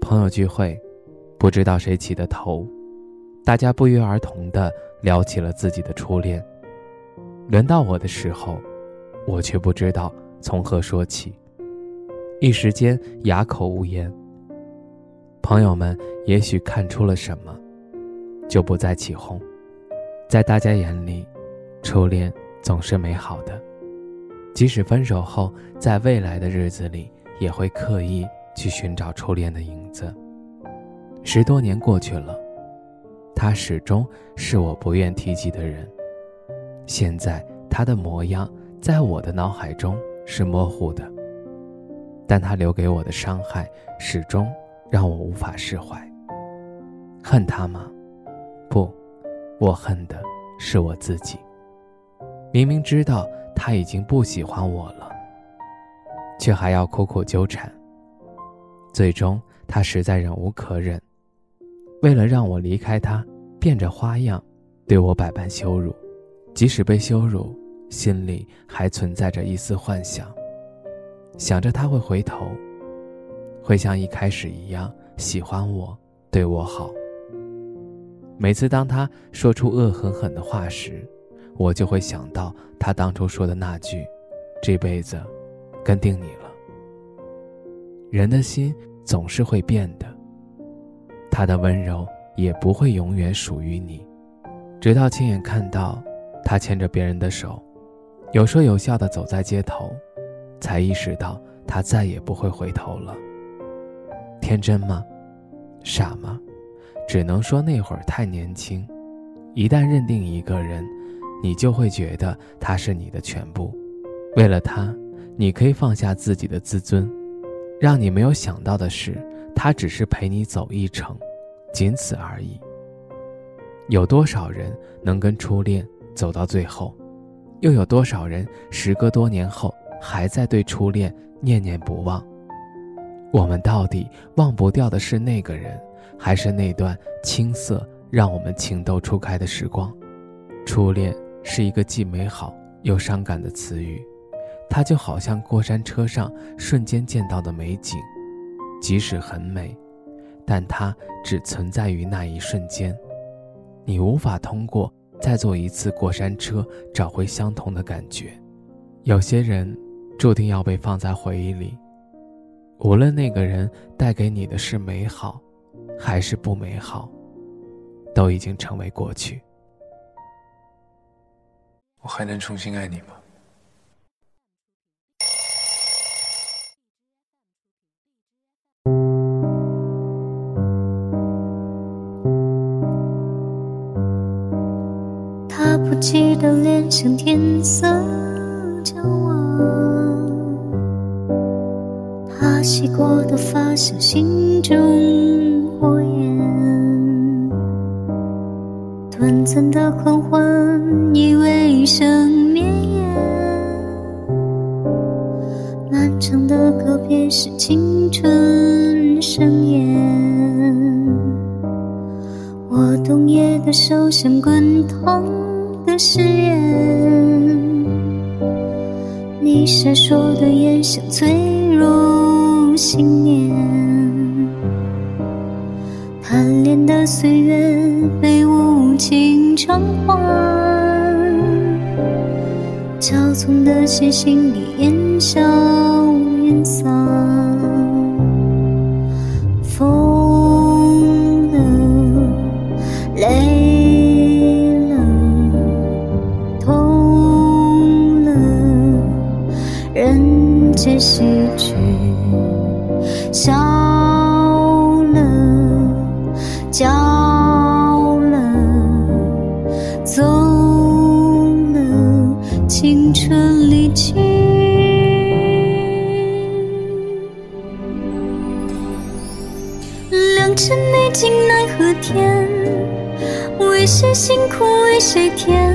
朋友聚会，不知道谁起的头，大家不约而同的聊起了自己的初恋。轮到我的时候，我却不知道从何说起，一时间哑口无言。朋友们也许看出了什么，就不再起哄。在大家眼里，初恋总是美好的，即使分手后，在未来的日子里也会刻意。去寻找初恋的影子。十多年过去了，他始终是我不愿提及的人。现在他的模样在我的脑海中是模糊的，但他留给我的伤害始终让我无法释怀。恨他吗？不，我恨的是我自己。明明知道他已经不喜欢我了，却还要苦苦纠缠。最终，他实在忍无可忍，为了让我离开他，变着花样对我百般羞辱。即使被羞辱，心里还存在着一丝幻想，想着他会回头，会像一开始一样喜欢我，对我好。每次当他说出恶狠狠的话时，我就会想到他当初说的那句：“这辈子，跟定你了。”人的心总是会变的，他的温柔也不会永远属于你，直到亲眼看到他牵着别人的手，有说有笑的走在街头，才意识到他再也不会回头了。天真吗？傻吗？只能说那会儿太年轻。一旦认定一个人，你就会觉得他是你的全部，为了他，你可以放下自己的自尊。让你没有想到的是，他只是陪你走一程，仅此而已。有多少人能跟初恋走到最后？又有多少人时隔多年后还在对初恋念念不忘？我们到底忘不掉的是那个人，还是那段青涩让我们情窦初开的时光？初恋是一个既美好又伤感的词语。它就好像过山车上瞬间见到的美景，即使很美，但它只存在于那一瞬间。你无法通过再坐一次过山车找回相同的感觉。有些人注定要被放在回忆里，无论那个人带给你的是美好，还是不美好，都已经成为过去。我还能重新爱你吗？不记得脸像天色将晚，他洗过的发像心中火焰，短暂的狂欢以为一生绵延，漫长的告别是青春盛宴，我冬夜的手像滚烫。的誓言，你闪烁的眼像脆弱信念，贪恋的岁月被无情偿还，骄纵的心心里烟消云散。人间喜剧，笑了，叫了，走了，青春离去。良辰美景奈何天，为谁辛苦为谁甜？